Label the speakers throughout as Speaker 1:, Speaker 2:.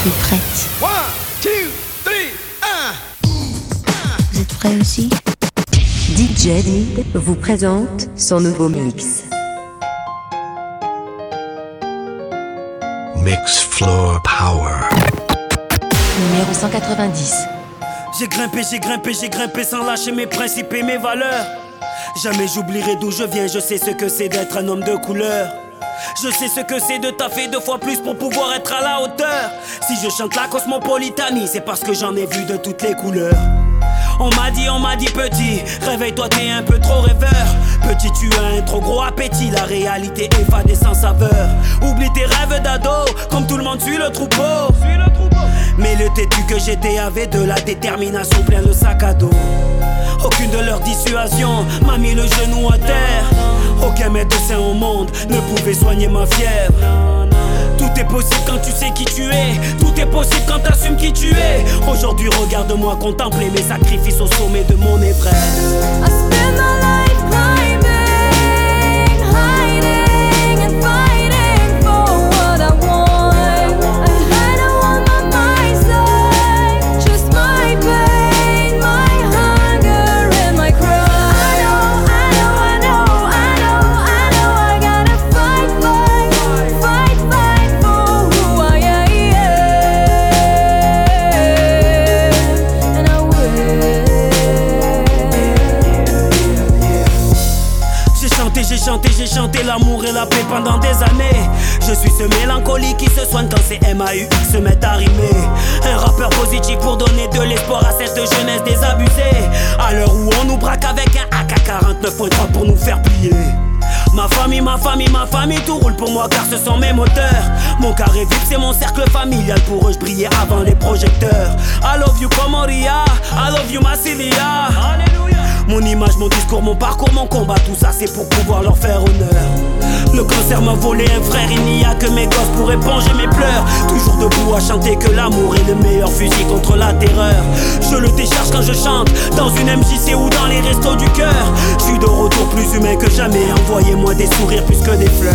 Speaker 1: suis prête.
Speaker 2: One, two, three,
Speaker 1: Vous êtes prêts aussi?
Speaker 3: DJ Did vous présente son nouveau mix.
Speaker 4: Mix Floor Power.
Speaker 3: Numéro 190.
Speaker 5: J'ai grimpé, j'ai grimpé, j'ai grimpé sans lâcher mes principes et mes valeurs. Jamais j'oublierai d'où je viens, je sais ce que c'est d'être un homme de couleur. Je sais ce que c'est de taffer deux fois plus pour pouvoir être à la hauteur. Si je chante la cosmopolitanie, c'est parce que j'en ai vu de toutes les couleurs. On m'a dit, on m'a dit petit, réveille-toi, t'es un peu trop rêveur. Petit, tu as un trop gros appétit, la réalité est fade et sans saveur. Oublie tes rêves d'ado, comme tout le monde suit le troupeau. Mais le têtu que j'étais avait de la détermination plein le sac à dos. Aucune de leurs dissuasions m'a mis le genou à terre. Aucun médecin au monde ne pouvait soigner ma fièvre. Tout est possible quand tu sais qui tu es. Tout est possible quand t'assumes qui tu es. Aujourd'hui, regarde-moi contempler mes sacrifices au sommet de mon Everest. Chanté, l'amour et la paix pendant des années. Je suis ce mélancolique qui se soigne quand ces MAUX se mettent à rimer. Un rappeur positif pour donner de l'espoir à cette jeunesse désabusée. À l'heure où on nous braque avec un AK-49.3 pour nous faire plier. Ma famille, ma famille, ma famille, tout roule pour moi car ce sont mes moteurs. Mon carré vip, c'est mon cercle familial. Pour eux, je brillais avant les projecteurs. I love you, Comoria. I love you, Massilia. Mon image, mon discours, mon parcours, mon combat, tout ça c'est pour pouvoir leur faire honneur. Le cancer m'a volé un frère, il n'y a que mes gosses pour éponger mes pleurs. Toujours debout à chanter que l'amour est le meilleur fusil contre la terreur. Je le décharge quand je chante, dans une MJC ou dans les restos du cœur. Je suis de retour plus humain que jamais, envoyez-moi des sourires plus que des fleurs.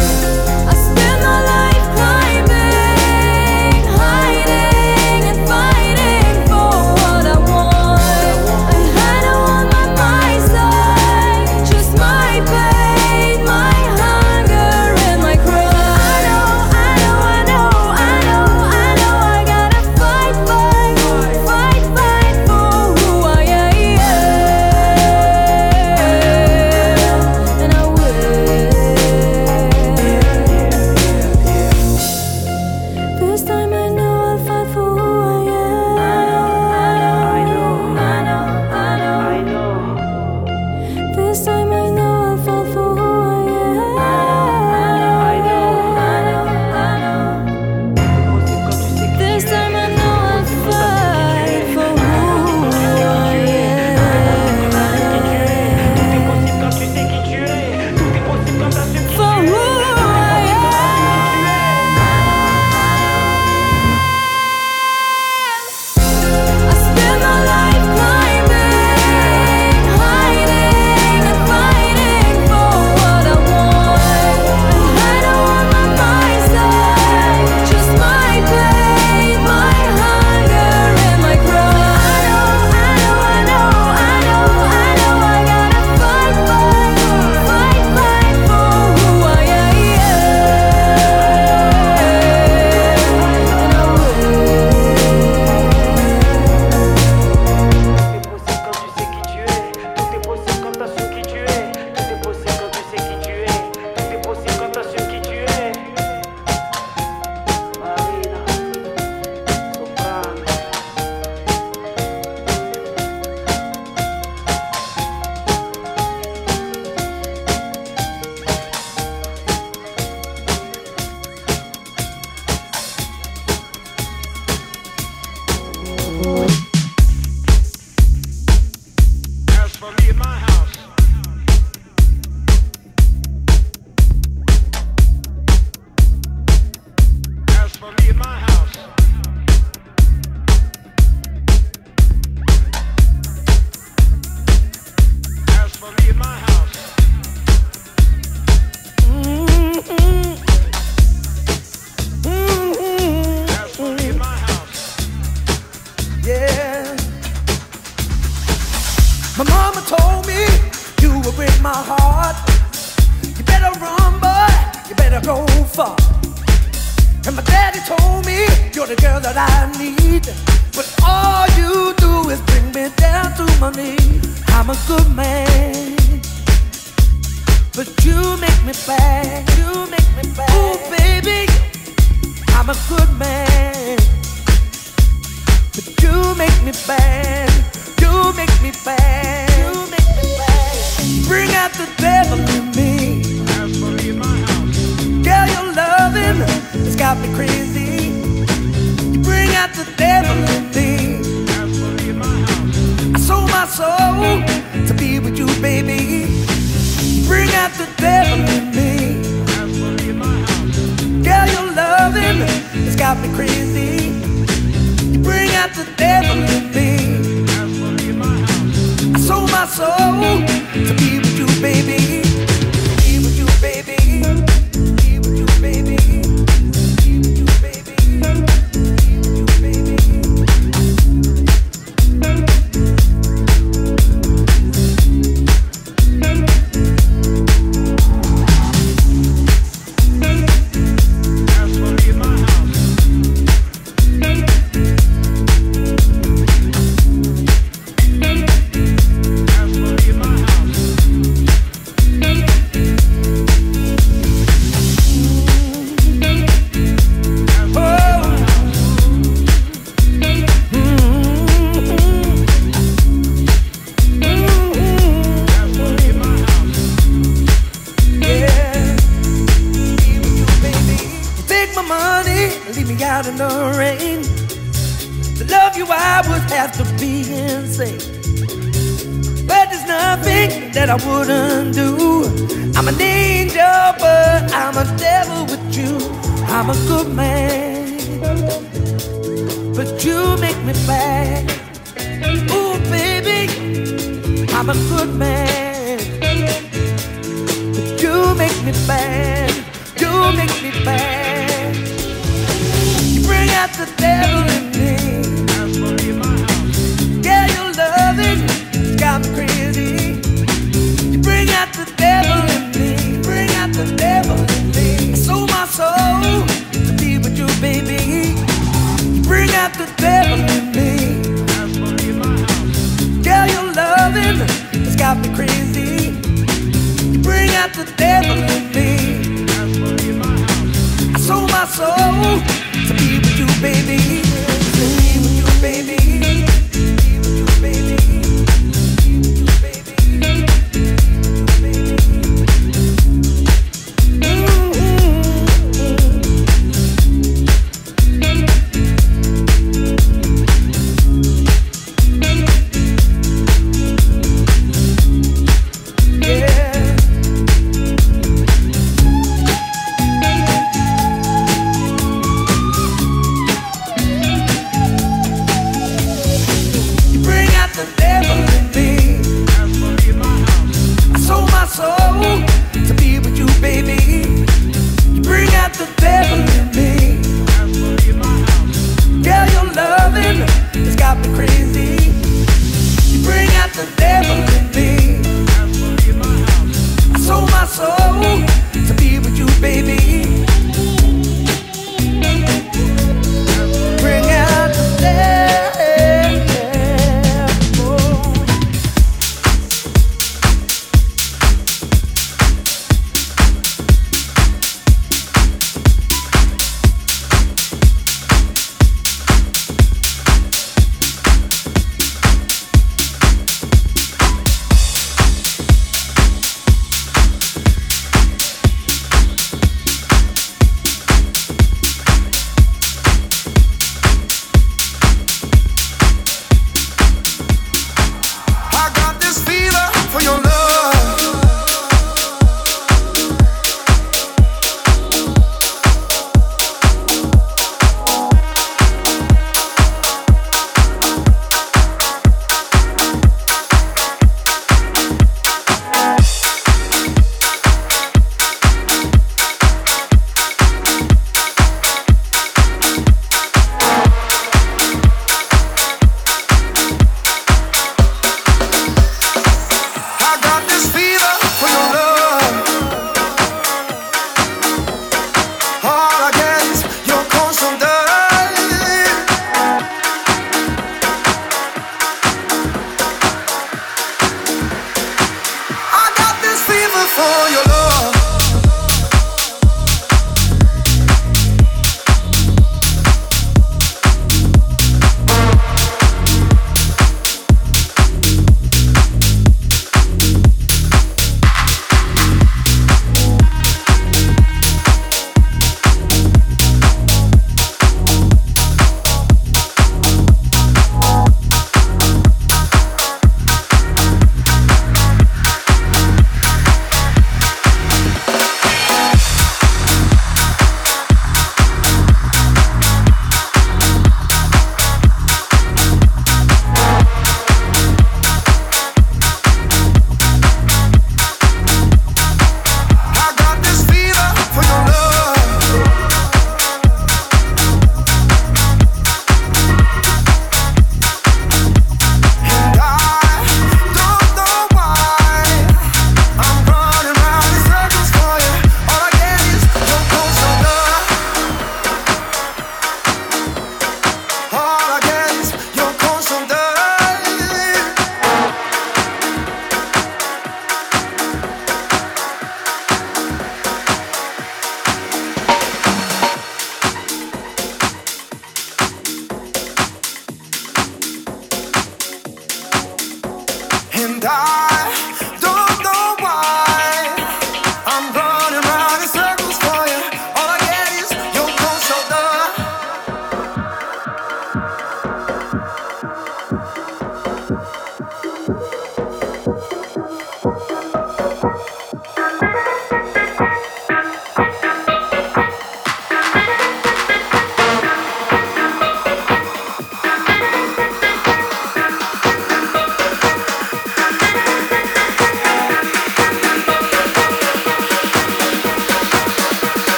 Speaker 2: that the devil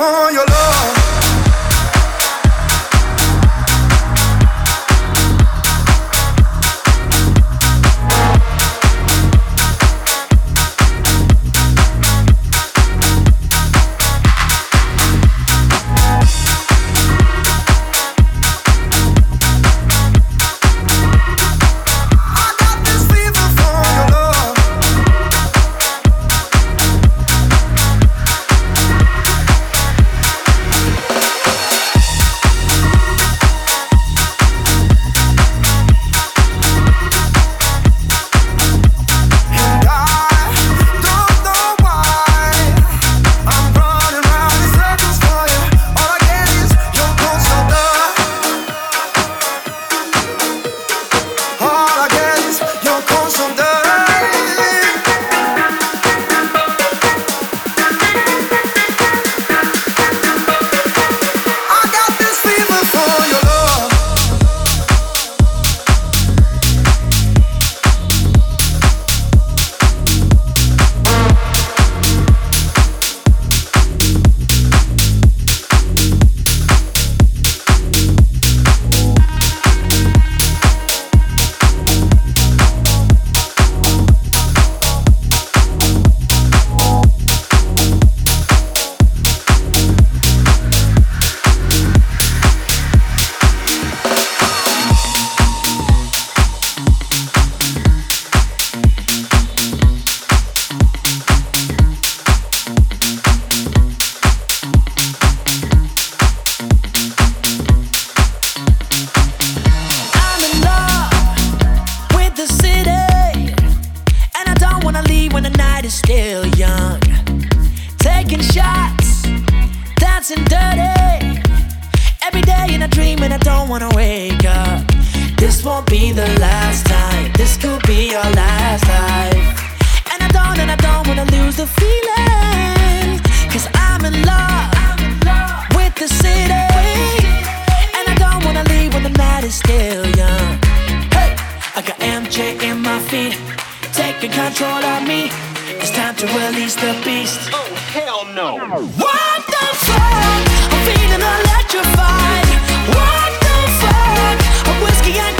Speaker 4: for
Speaker 2: your love. to release the beast. Oh, hell no. What the fuck? I'm feeling electrified. What the
Speaker 4: fuck? I'm whiskey and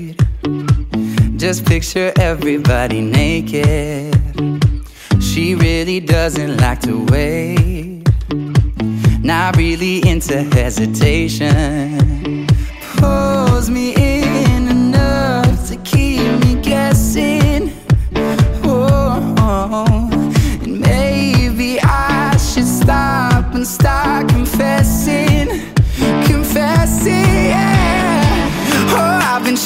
Speaker 1: Just picture everybody naked. She really doesn't like to wait. Not really into hesitation. Pulls me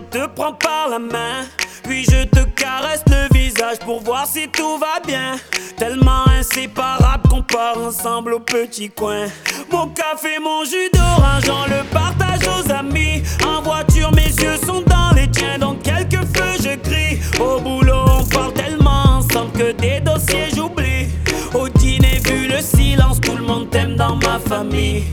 Speaker 5: te prends par la main. Puis je te caresse le visage pour voir si tout va bien. Tellement inséparable qu'on part ensemble au petit coin. Mon café, mon jus d'orange, on le partage aux amis. En voiture, mes yeux sont dans les tiens, donc quelques feux je crie. Au boulot, on parle tellement ensemble que des dossiers j'oublie. Au dîner, vu le silence, tout le monde t'aime dans ma famille.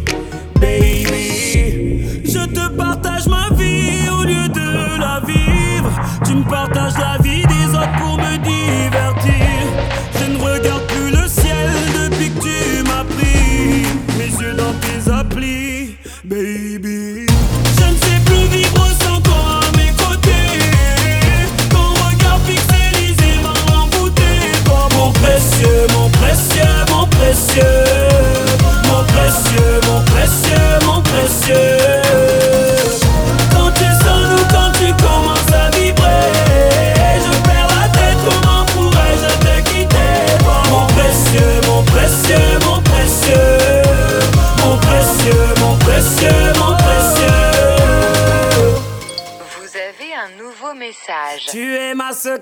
Speaker 5: Mon précieux, mon précieux,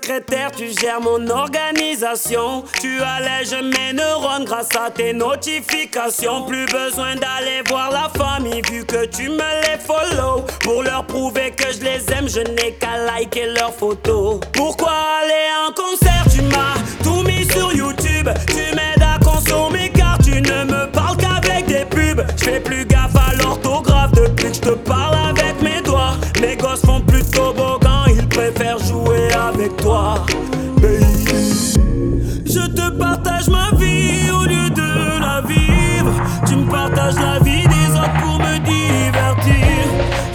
Speaker 5: secrétaire, tu gères mon organisation. Tu allèges mes neurones grâce à tes notifications. Plus besoin d'aller voir la famille vu que tu me les follow. Pour leur prouver que je les aime, je n'ai qu'à liker leurs photos. Pourquoi aller en concert? Tu m'as tout mis sur YouTube. Tu m'aides à consommer car tu ne me parles qu'avec des pubs. Je fais plus gaffe à l'orthographe depuis que je te parle avec avec toi, baby. Je te partage ma vie au lieu de la vivre. Tu me partages la vie des autres pour me divertir.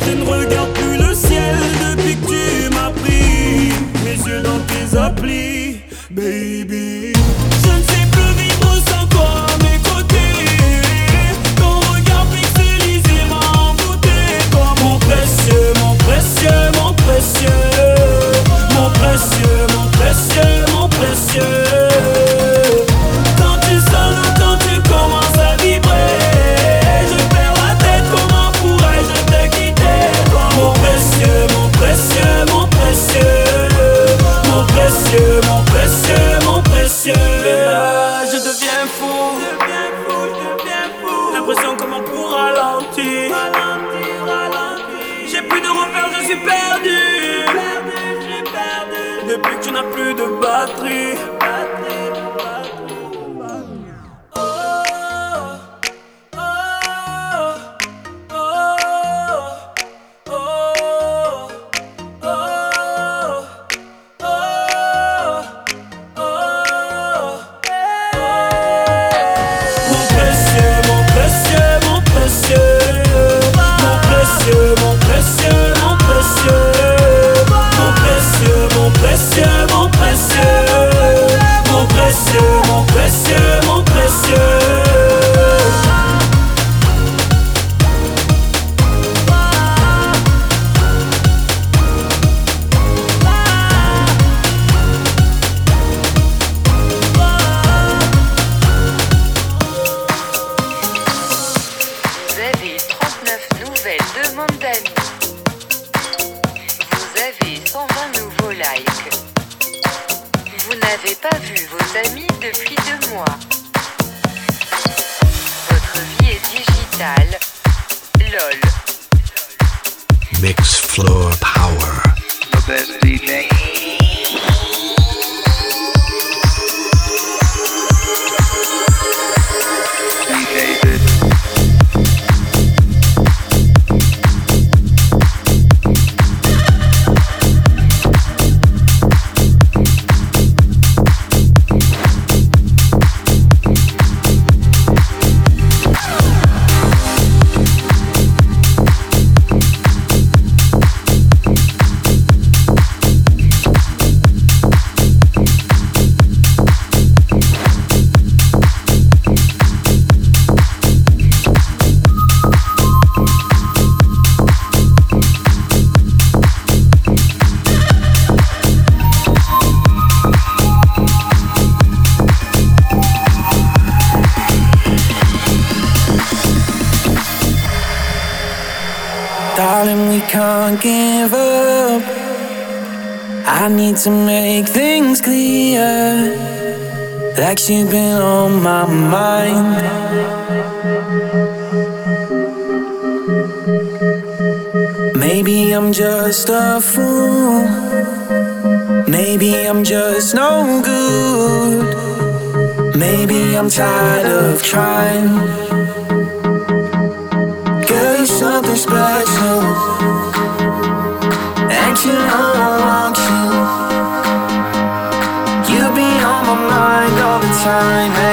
Speaker 5: Je ne regarde plus le ciel depuis que tu m'as pris. Mes yeux dans tes applis, baby.
Speaker 6: I need to make things clear. That she's been on my mind. Maybe I'm just a fool. Maybe I'm just no good. Maybe I'm tired of trying. Girl, you're something special you, I want you. You be on my mind all the time.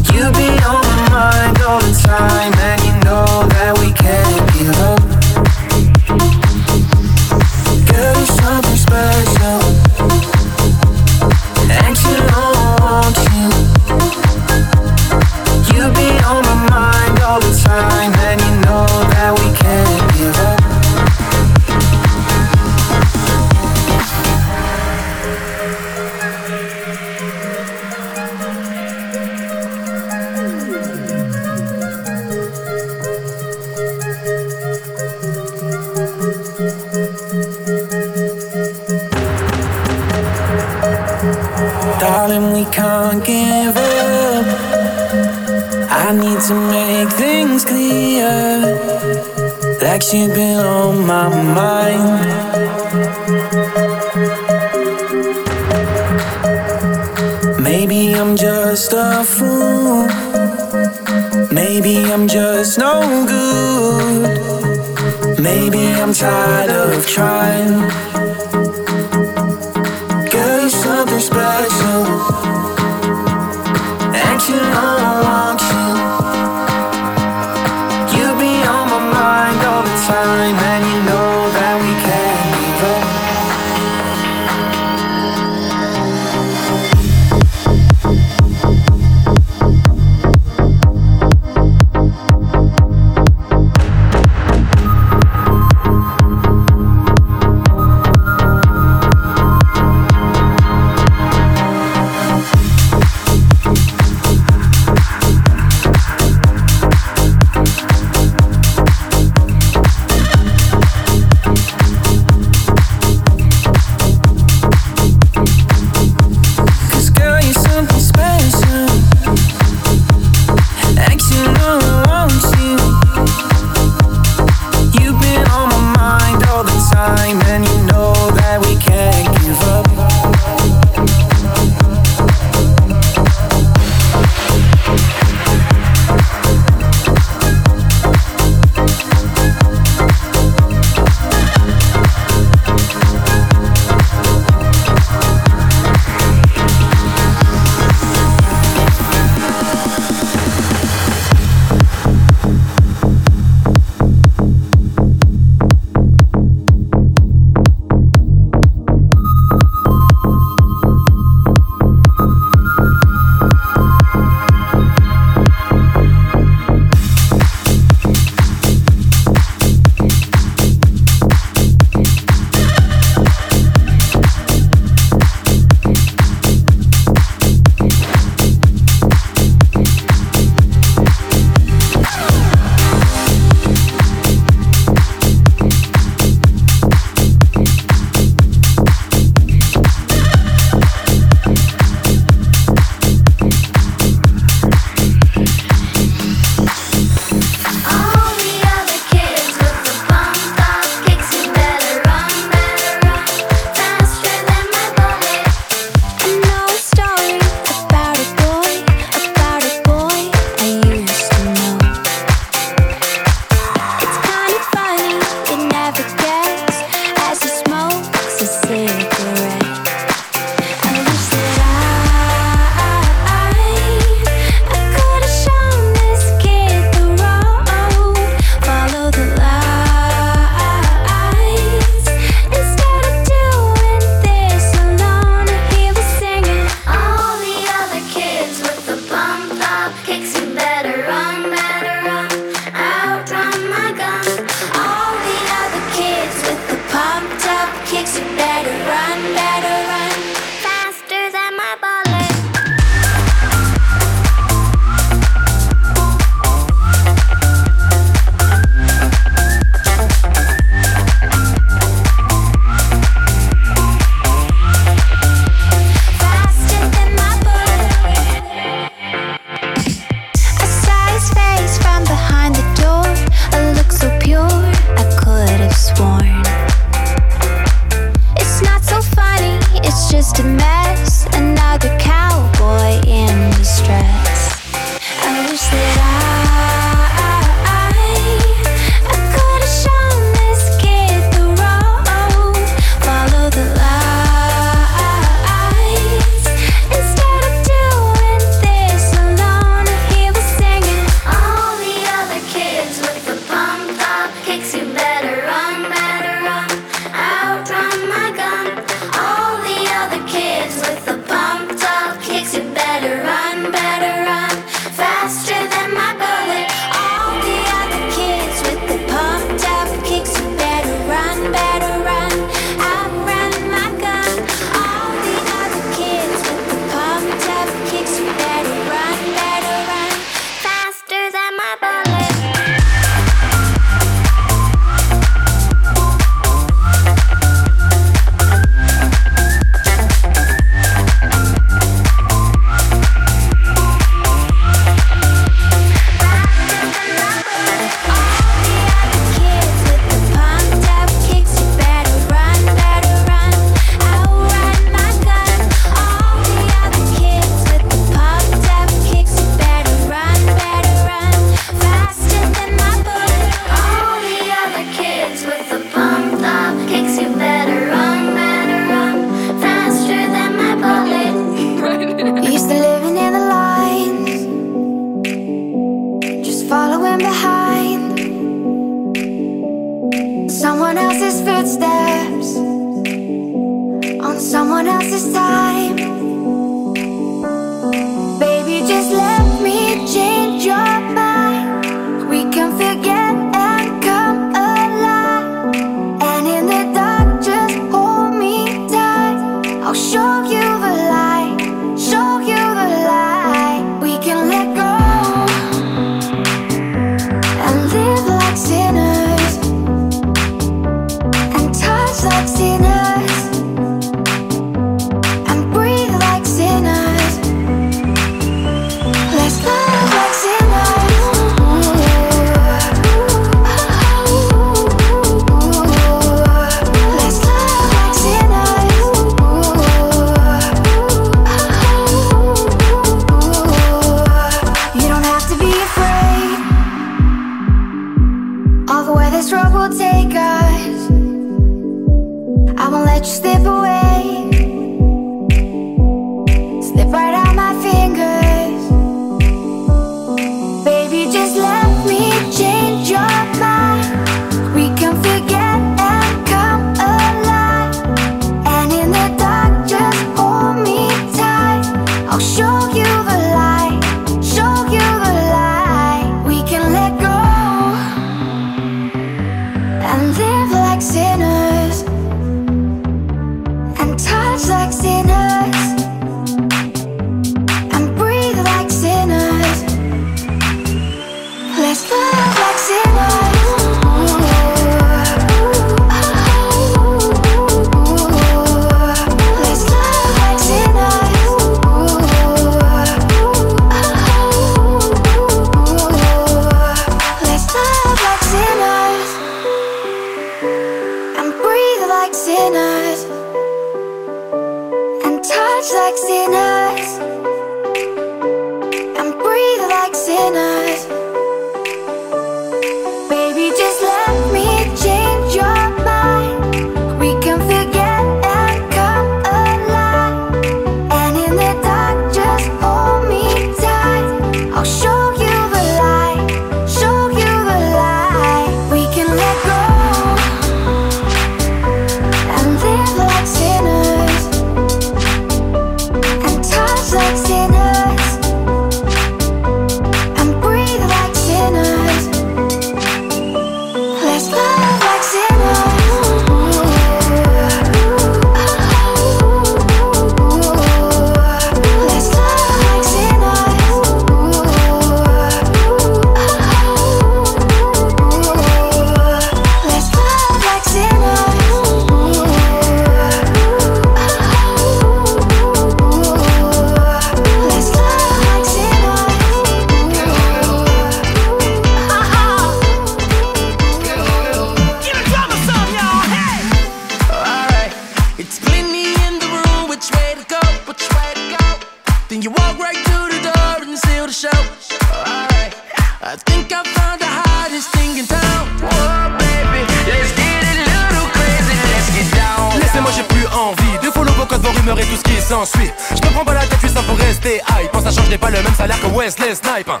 Speaker 7: qui s'ensuit. Je me prends pas la tête, je suis ça pour rester high. Pense à change, j'ai pas le même salaire que Wesley Snipe. Hein.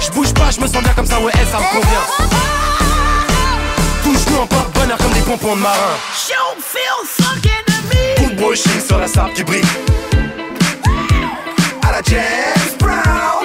Speaker 7: Je bouge pas, je me sens bien comme ça, ouais, ça me convient. Touche-nous en porte-bonheur comme des pompons de marin.
Speaker 2: Show, feel,
Speaker 7: brushing sur la sable qui brille. À la James Brown.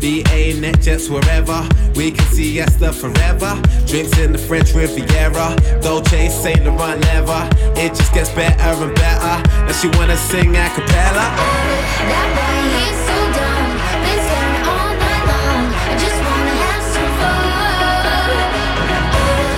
Speaker 8: BA net jets wherever. We can see Esther forever. Drinks in the French Riviera. Dolce, Saint Laurent never. It just gets better and better. And she wanna sing a cappella.
Speaker 9: That boy, he's so dumb. Been staring all night long. I just wanna have some fun. That boy,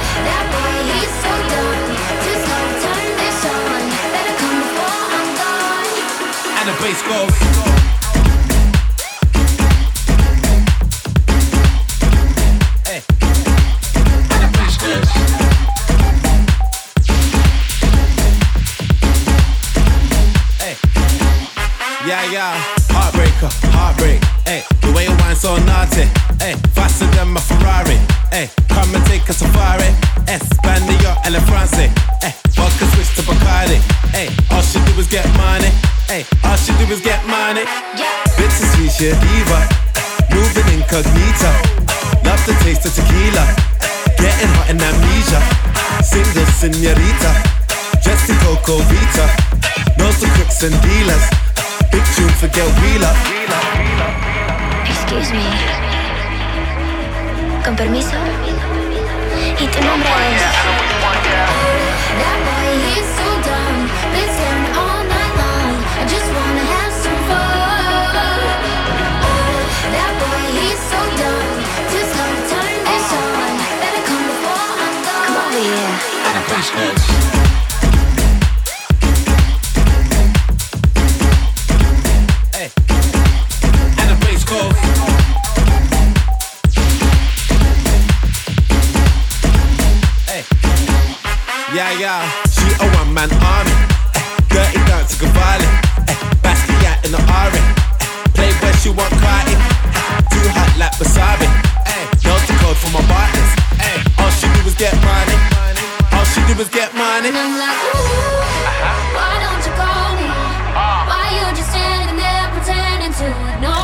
Speaker 8: Diva. Moving incognito. Love the taste of tequila. Getting hot in amnesia. Single senorita. Dressed in Coco Vita. Knows the crooks and dealers. Big tune for Get Wheeler.
Speaker 9: Excuse me. Con permiso. ¿Y tu nombre es? That boy, to
Speaker 10: know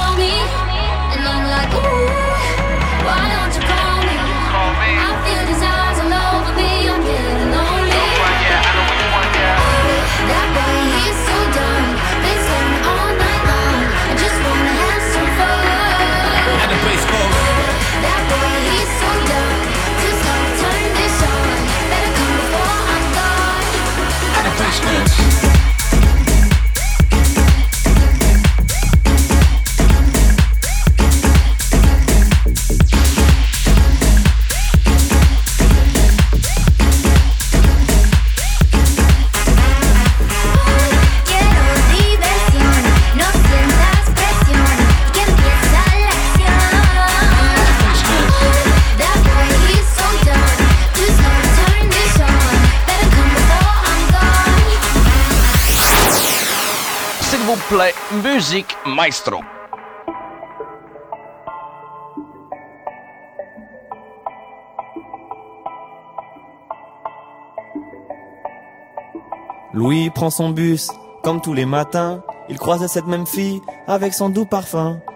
Speaker 11: Louis prend son bus, comme tous les matins. Il croise cette même fille avec son doux parfum.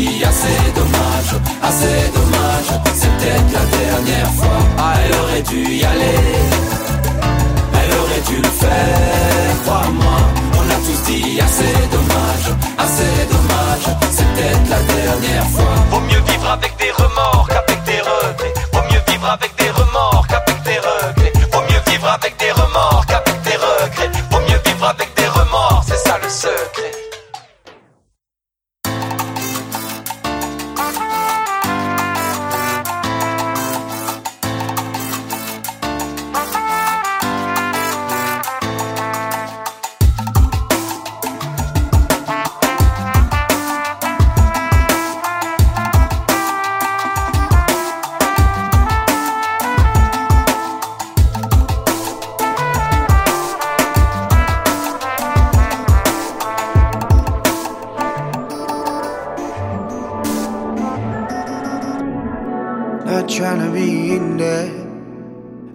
Speaker 11: Assez dommage, assez dommage. C'est peut-être la dernière fois. Ah, elle aurait dû y aller. Elle aurait dû le faire, crois-moi. On a tous dit assez dommage, assez dommage. C'est peut-être la dernière fois.
Speaker 12: Vaut mieux vivre avec des remords qu'avec des regrets. Vaut mieux vivre avec des remords qu'avec des regrets. Vaut mieux vivre avec des remords qu'avec des regrets. Vaut mieux vivre avec des remords, c'est ça le secret.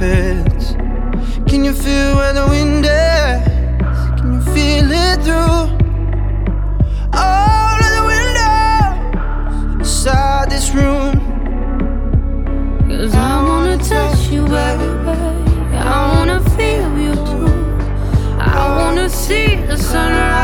Speaker 13: wave fits. Can you feel where the wind is? Can you feel it through all of the windows inside this room?
Speaker 9: Cause I wanna touch you, baby. I wanna feel you too. I wanna see the sunrise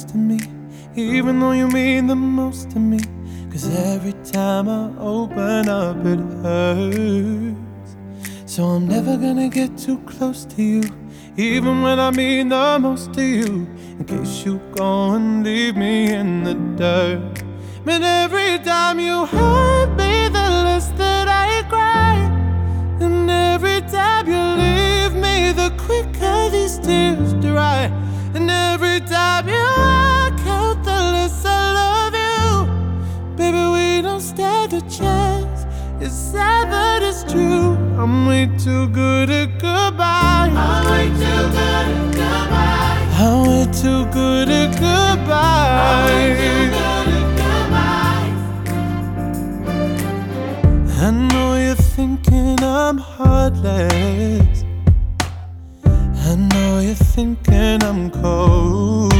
Speaker 14: close to me, even though you mean the most to me. Cause every time I open up, it hurts. So I'm never gonna get too close to you, even when I mean the most to you. In case you go and leave me in the dirt. But every time you hurt a chance. It's sad, but it's true. I'm way too good at goodbye. I'm way too good at goodbye. I'm way too good at goodbye. I know you're thinking I'm heartless. I know you're thinking I'm cold.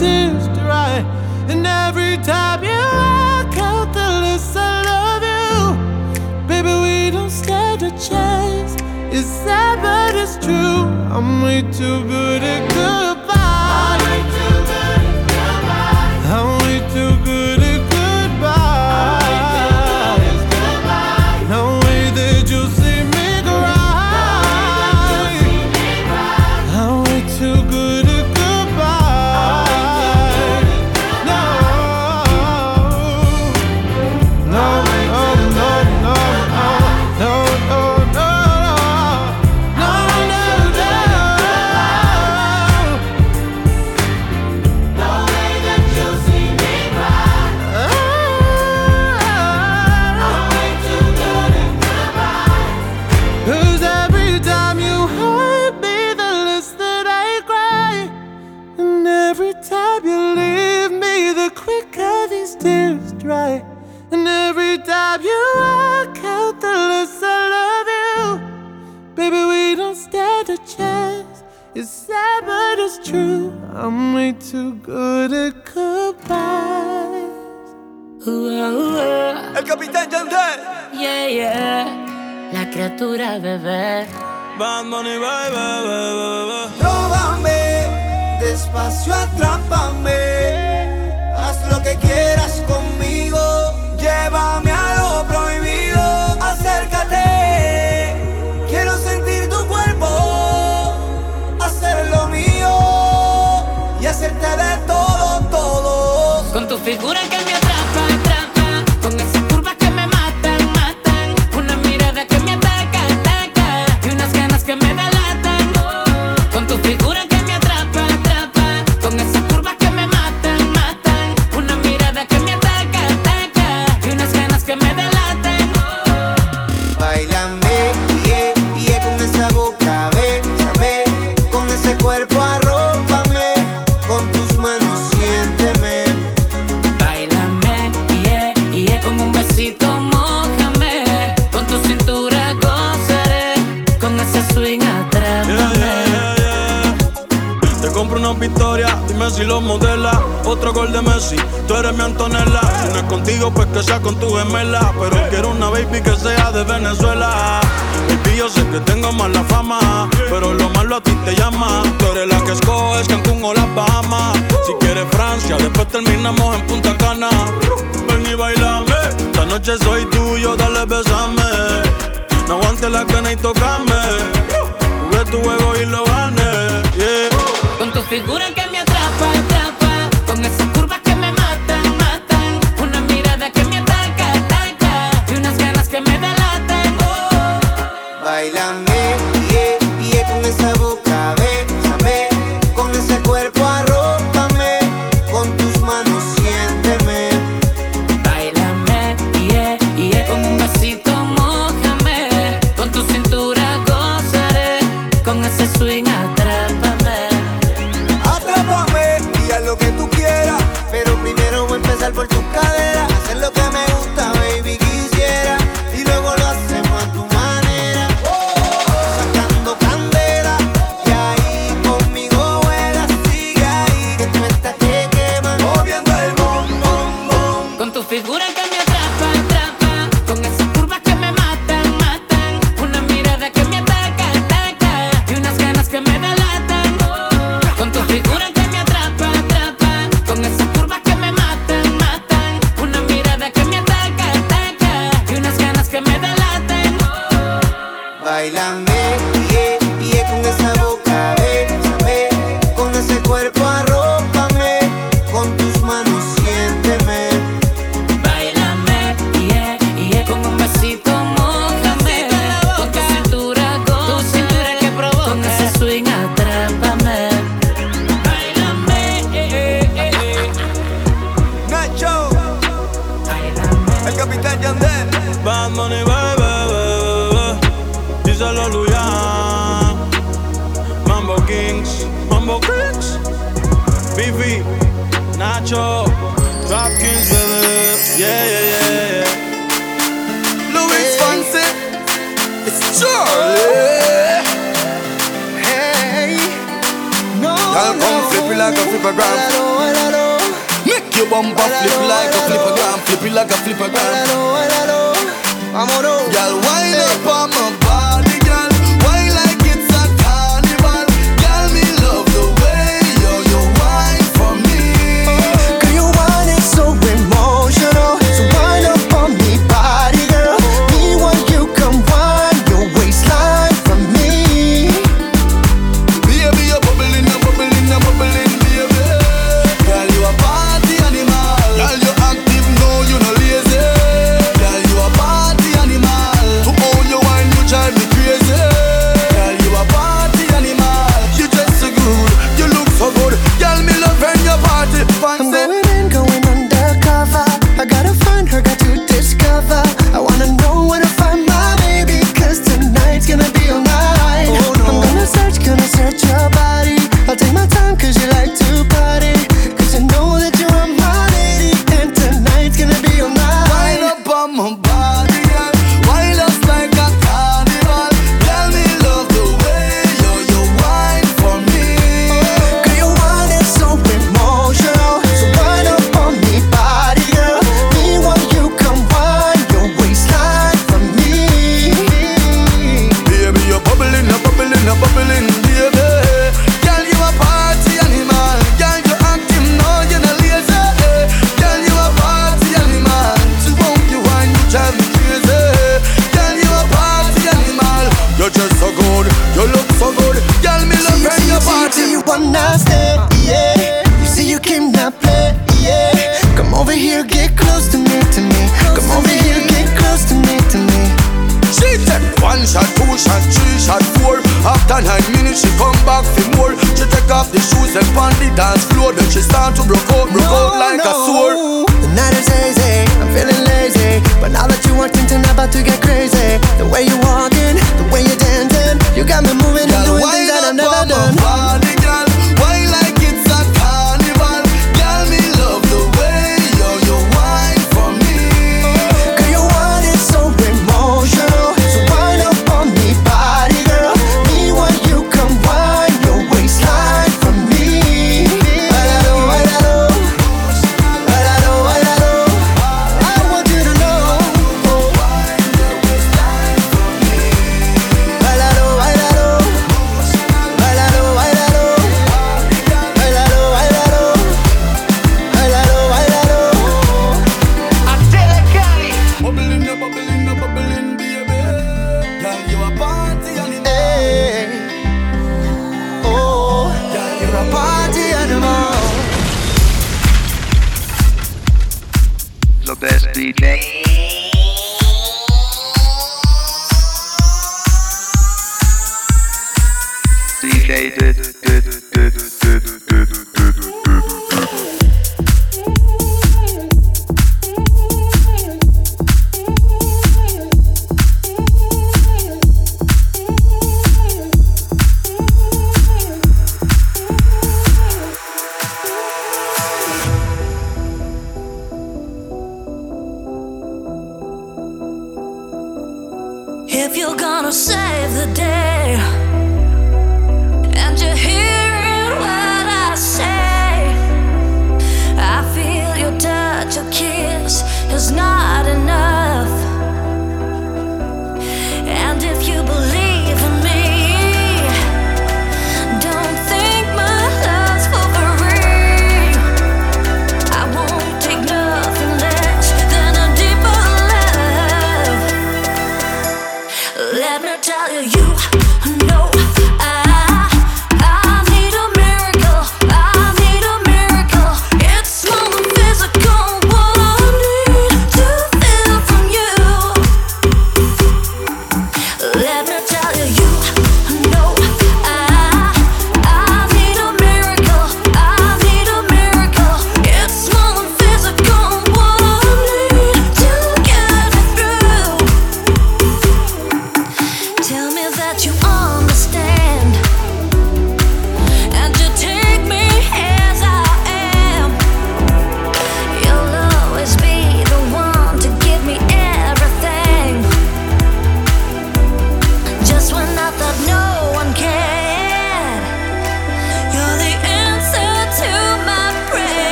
Speaker 14: tears dry. And every time you walk out, the less I love you. Baby, we don't stand a chance. It's sad, but it's true. I'm way too good at goodbye. True. I'm way too good at goodbye.
Speaker 13: El capitán Yandel.
Speaker 15: Yeah, yeah. La criatura bebé.
Speaker 13: Bad Money, baby, Róbame, despacio atrápame. Haz lo que quieras conmigo. Llévame
Speaker 15: figura que con
Speaker 16: tu gemela. Pero quiero una baby que sea de Venezuela. Baby, yo sé que tengo mala fama. Pero lo malo a ti te llama. Tú eres la que escoges Cancún o las Bahamas. Si quieres Francia, después terminamos en Punta Cana. Ven y bailame. Esta noche soy tuyo, dale besame. No aguantes la cana y tocame. Jugué tu juego y lo gané. Yeah.
Speaker 15: Con tu figura que me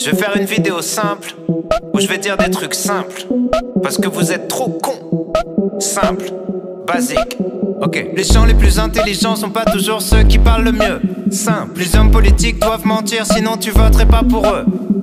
Speaker 12: Je vais faire une vidéo simple où je vais dire des trucs simples. Parce que vous êtes trop cons. Simple, basique. Ok, les gens les plus intelligents sont pas toujours ceux qui parlent le mieux. Simple, les hommes politiques doivent mentir sinon tu voterais pas pour eux.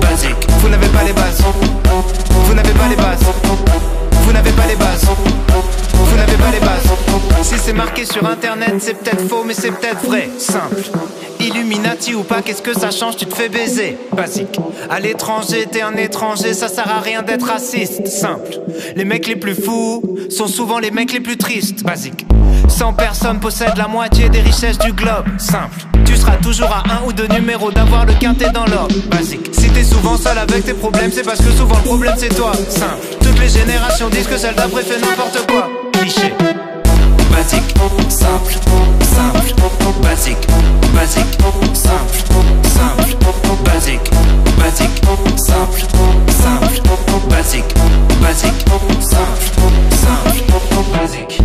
Speaker 12: basique. Vous n'avez pas les bases. Vous n'avez pas les bases. Vous n'avez pas les bases. Vous n'avez pas les bases. Si c'est marqué sur internet, c'est peut-être faux, mais c'est peut-être vrai. Simple. Illuminati ou pas, qu'est-ce que ça change? Tu te fais baiser. Basique. À l'étranger, t'es un étranger, ça sert à rien d'être raciste. Simple. Les mecs les plus fous sont souvent les mecs les plus tristes. Basique. 100 personnes possèdent la moitié des richesses du globe. Simple. Tu seras toujours à un ou deux numéros d'avoir le quintet dans l'ordre. Basique. Si t'es souvent seul avec tes problèmes, c'est parce que souvent le problème c'est toi. Simple. Toutes les générations disent que celle d'après fait n'importe quoi. Cliché. Basique, simple, simple, basique, basique, simple, simple, basique, basique, simple, simple, basique, basique, simple, simple, basique.